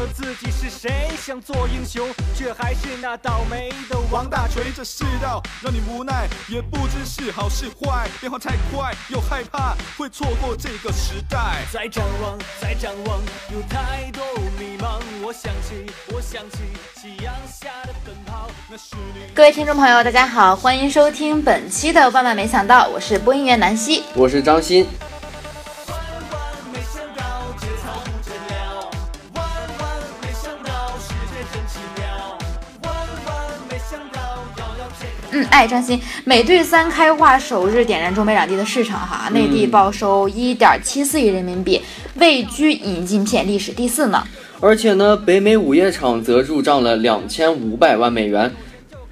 了自己是谁，想做英雄，却还是那倒霉的王大锤。这世道让你无奈，也不知是好是坏，变化太快，又害怕会错过这个时代。再展望，再展望，有太多迷茫。我想起，我想起夕阳下的奔跑，那是你。各位听众朋友，大家好，欢迎收听本期的《万万没想到》，我是播音员南希。我是张鑫。嗯，哎，张鑫，美队三开画首日点燃中美两地的市场哈，内地报收一点七四亿人民币，位居引进片历史第四呢。而且呢，北美午夜场则入账了两千五百万美元。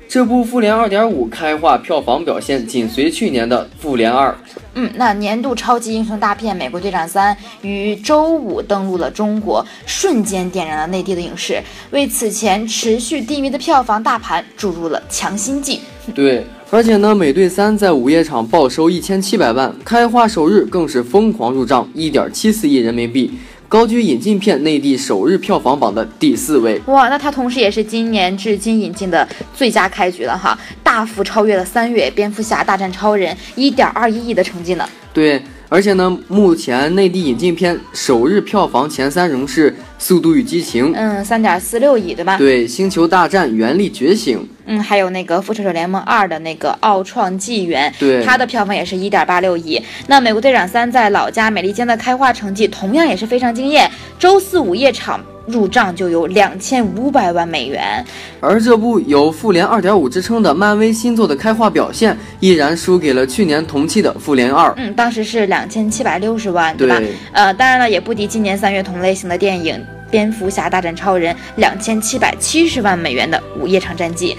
这部《复联二点五》开画票房表现紧随去年的《复联二》。嗯，那年度超级英雄大片《美国队长三》于周五登陆了中国，瞬间点燃了内地的影视，为此前持续低迷的票房大盘注入了强心剂。对，而且呢，《美队三》在午夜场报收一千七百万，开画首日更是疯狂入账一点七四亿人民币，高居引进片内地首日票房榜的第四位。哇，那它同时也是今年至今引进的最佳开局了哈，大幅超越了三月《蝙蝠侠大战超人》一点二一亿的成绩呢。对，而且呢，目前内地引进片首日票房前三仍是《速度与激情》嗯，三点四六亿对吧？对，《星球大战：原力觉醒》嗯，还有那个《复仇者联盟二》的那个奥创纪元，对它的票房也是一点八六亿。那《美国队长三》在老家美利坚的开画成绩同样也是非常惊艳，周四午夜场入账就有两千五百万美元。而这部有“复联二点五”之称的漫威新作的开画表现，依然输给了去年同期的《复联二》。嗯，当时是两千七百六十万，对吧？对呃，当然了，也不敌今年三月同类型的电影《蝙蝠侠大战超人》两千七百七十万美元的午夜场战绩。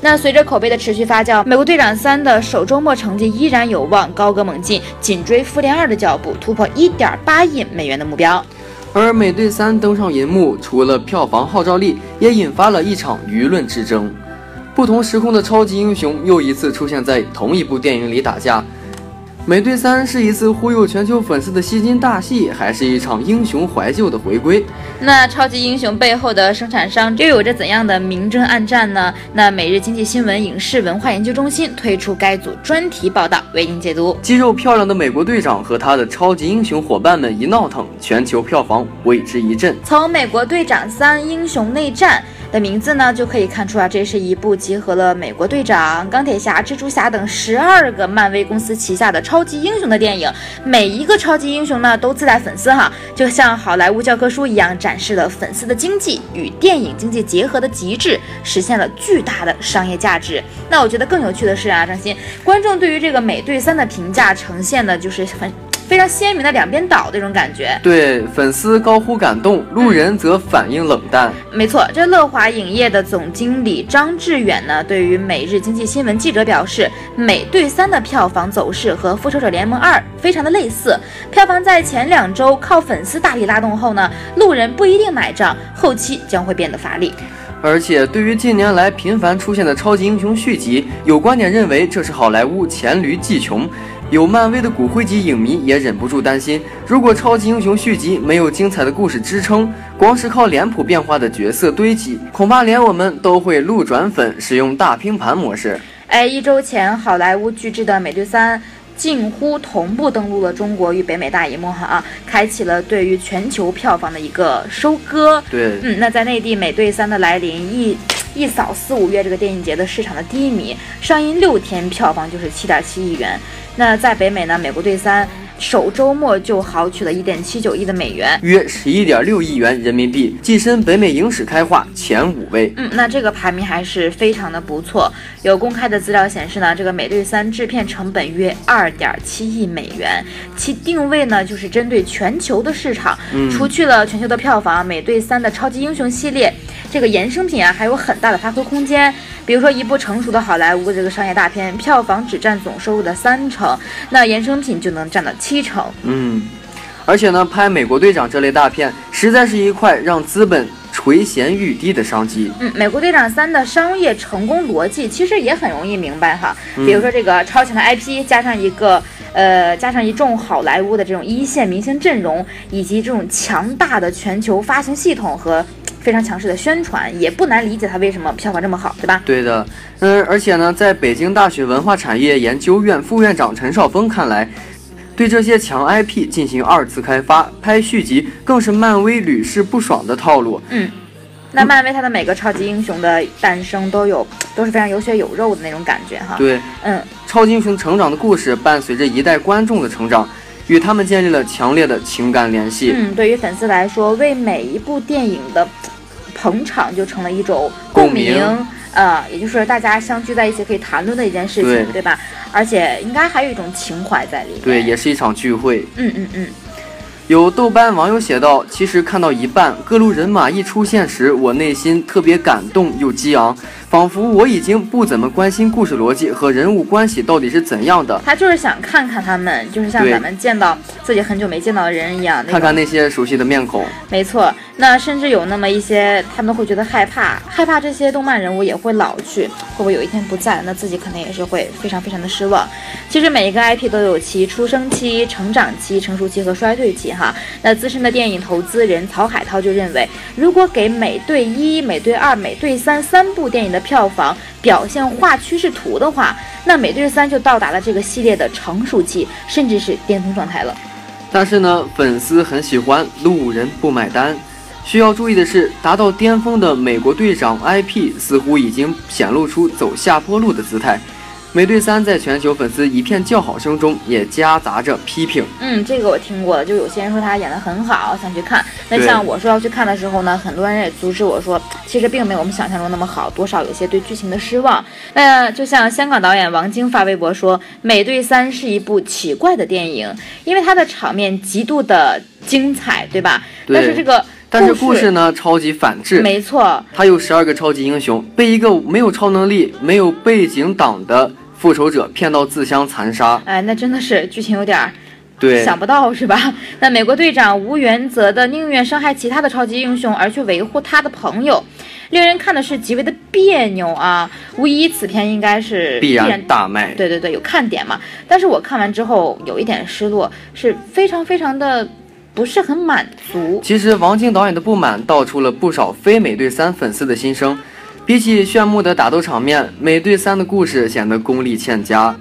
那随着口碑的持续发酵，《美国队长三》的首周末成绩依然有望高歌猛进，紧追《复联二》的脚步，突破一点八亿美元的目标。而《美队三》登上银幕，除了票房号召力，也引发了一场舆论之争。不同时空的超级英雄又一次出现在同一部电影里打架。《美队三》是一次忽悠全球粉丝的吸金大戏，还是一场英雄怀旧的回归？那超级英雄背后的生产商又有着怎样的明争暗战呢？那每日经济新闻影视文化研究中心推出该组专题报道，为您解读。肌肉漂亮的美国队长和他的超级英雄伙伴们一闹腾，全球票房为之一振。从《美国队长三：英雄内战》的名字呢，就可以看出啊，这是一部集合了美国队长、钢铁侠、蜘蛛侠等十二个漫威公司旗下的超级英雄的电影。每一个超级英雄呢，都自带粉丝哈，就像好莱坞教科书一样，展示了粉丝的经济与电影经济结合的极致，实现了巨大的商业价值。那我觉得更有趣的是啊，张鑫，观众对于这个美队三的评价呈现的就是很非常鲜明的两边倒的这种感觉。对粉丝高呼感动，路人则反应冷淡。没错，这乐华影业的总经理张志远呢，对于每日经济新闻记者表示，《美队三》的票房走势和《复仇者联盟二》非常的类似，票房在前两周靠粉丝大力拉动后呢，路人不一定买账，后期将会变得乏力。而且，对于近年来频繁出现的超级英雄续集，有观点认为这是好莱坞黔驴技穷。有漫威的骨灰级影迷也忍不住担心，如果超级英雄续集没有精彩的故事支撑，光是靠脸谱变化的角色堆积，恐怕连我们都会路转粉，使用大拼盘模式。哎，一周前，好莱坞巨制的《美队三》近乎同步登陆了中国与北美大荧幕哈啊，开启了对于全球票房的一个收割。对，嗯，那在内地，《美队三》的来临一一扫四五月这个电影节的市场的低迷，上映六天票房就是七点七亿元。那在北美呢，《美国队三》首周末就豪取了一点七九亿的美元。约十一点六亿元人民币，跻身北美影史开画前五位。嗯，那这个排名还是非常的不错。有公开的资料显示呢，这个《美队三》制片成本约二点七亿美元，其定位呢就是针对全球的市场。嗯除去了全球的票房，《美队三》的超级英雄系列这个衍生品啊，还有很大的发挥空间。比如说，一部成熟的好莱坞这个商业大片，票房只占总收入的三成，那衍生品就能占到七成。嗯，而且呢，拍美国队长这类大片，实在是一块让资本垂涎欲滴的商机。嗯，《美国队长三》的商业成功逻辑其实也很容易明白哈。嗯比如说这个超强的 IP，加上一个呃，加上一众好莱坞的这种一线明星阵容，以及这种强大的全球发行系统和非常强势的宣传，也不难理解它为什么票房这么好，对吧？对的，嗯，而且呢，在北京大学文化产业研究院副院长陈少峰看来，对这些强 IP 进行二次开发，拍续集更是漫威屡试不爽的套路。嗯，那漫威它的每个超级英雄的诞生都有都是非常有血有肉的那种感觉哈。对，嗯，超级英雄成长的故事伴随着一代观众的成长，与他们建立了强烈的情感联系。嗯，对于粉丝来说，为每一部电影的捧场就成了一种共鸣。鸣呃，也就是大家相聚在一起可以谈论的一件事情，对吧？而且应该还有一种情怀在里面。对，也是一场聚会。嗯嗯嗯，有豆瓣网友写道：“其实看到一半，各路人马一出现时，我内心特别感动又激昂，仿佛我已经不怎么关心故事逻辑和人物关系到底是怎样的，他就是想看看他们，就是像咱们见到自己很久没见到的人一样，看看那些熟悉的面孔。没错，那甚至有那么一些，他们会觉得害怕，害怕这些动漫人物也会老去，会不会有一天不在？那自己可能也是会非常非常的失望。其实每一个 IP 都有其出生期、成长期、成熟期和衰退期哈。那资深的电影投资人曹海涛就认为，如果给《美队一》《美队二》《美队三》三部电影的票房表现画趋势图的话，那《美队三》就到达了这个系列的成熟期，甚至是巅峰状态了。但是呢，粉丝很喜欢，路人不买单。需要注意的是，达到巅峰的美国队长 IP 似乎已经显露出走下坡路的姿态。美队三在全球粉丝一片叫好声中，也夹杂着批评。嗯，这个我听过了，就有些人说他演得很好，想去看。那像我说要去看的时候呢，很多人也阻止我说，其实并没有我们想象中那么好，多少有些对剧情的失望。那就像香港导演王晶发微博说，《美队三》是一部奇怪的电影，因为它的场面极度的精彩，对吧？对但是这个但是故事呢，超级反制。没错，他有十二个超级英雄，被一个没有超能力、没有背景党的复仇者骗到自相残杀。哎，那真的是剧情有点儿对，想不到是吧？那美国队长无原则的宁愿伤害其他的超级英雄而去维护他的朋友，令人看的是极为的别扭啊！无疑此片应该是必然大卖。对对对，有看点嘛。但是我看完之后有一点失落，是非常非常的不是很满足。其实王晶导演的不满道出了不少非美队三粉丝的心声。比起炫目的打斗场面，美队三的故事显得功力欠佳。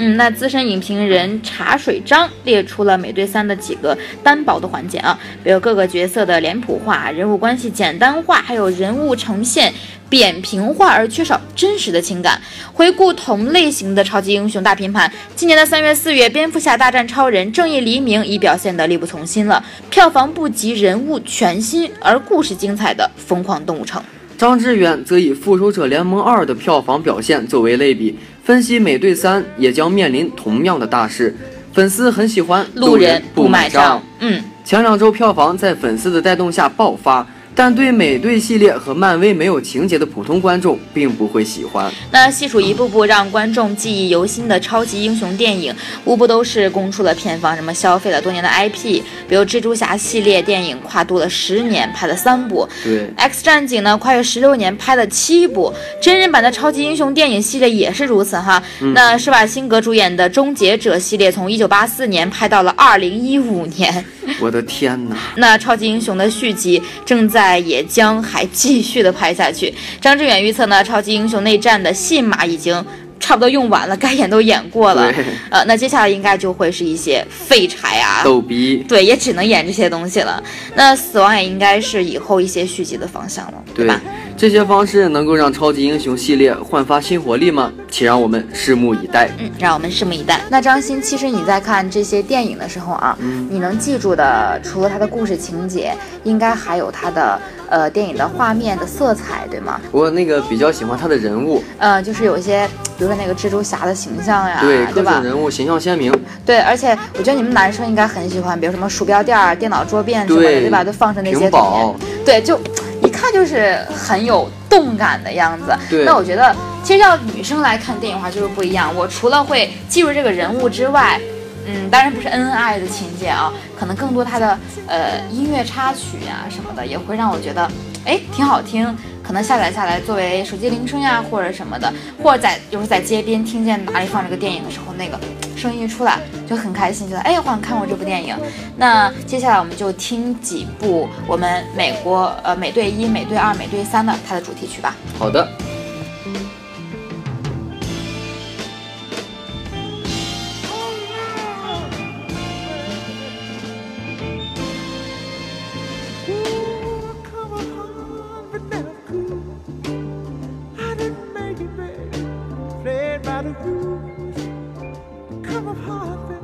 嗯，那资深影评人茶水章列出了《美队三》的几个单薄的环节啊，比如各个角色的脸谱化、人物关系简单化，还有人物呈现扁平化而缺少真实的情感。回顾同类型的超级英雄大拼盘，今年的三月、四月，《蝙蝠侠大战超人：正义黎明》已表现得力不从心了，票房不及人物全新而故事精彩的《疯狂动物城》。张志远则以《复仇者联盟二》的票房表现作为类比，分析《美队三》也将面临同样的大事。粉丝很喜欢，路人不不买账账。。嗯。前两周票房在粉丝的带动下爆发，但对美队系列和漫威没有情节的普通观众并不会喜欢。那细数一部部让观众记忆犹新的超级英雄电影，无不都是供出了片方，什么消费了多年的 IP，比如蜘蛛侠系列电影跨度了十年拍了三部对，，X 战警呢跨越十六年拍了七部，真人版的超级英雄电影系列也是如此哈。那施瓦辛格主演的终结者系列从一九八四年拍到了二零一五年，我的天哪！那超级英雄的续集正在也将还继续的拍下去。张志远预测呢，超级英雄内战的戏码已经差不多用完了，该演都演过了。呃，那接下来应该就会是一些废柴啊。逗逼。对，也只能演这些东西了。那死亡也应该是以后一些续集的方向了，对对吧？，这些方式能够让超级英雄系列焕发新活力吗？且让我们拭目以待。嗯，让我们拭目以待。那张欣，其实你在看这些电影的时候啊，嗯你能记住的，除了它的故事情节，应该还有它的呃电影的画面的色彩，对吗？我那个比较喜欢他的人物，呃，就是有一些，比如说那个蜘蛛侠的形象呀，对各吧种？人物形象鲜明。对，而且我觉得你们男生应该很喜欢，比如什么鼠标垫儿、电脑桌面什么的，对对吧？都放着那些屏图片，对，就一看就是很有动感的样子。对那我觉得，其实要女生来看电影的话，就是不一样。我除了会记住这个人物之外，嗯，当然不是恩恩爱的情节啊，可能更多他的呃音乐插曲呀、什么的，也会让我觉得，哎，挺好听。可能下载下来作为手机铃声呀，或者什么的，或者在有时候在街边听见哪里放这个电影的时候，那个声音一出来就很开心，觉得哎，好像看过这部电影。那接下来我们就听几部我们美国呃美队一、美队二、美队三的它的主题曲吧。好的。Come apart.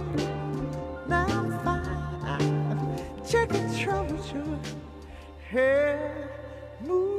Now I'm fine. Check it, trouble, joy. Hair move.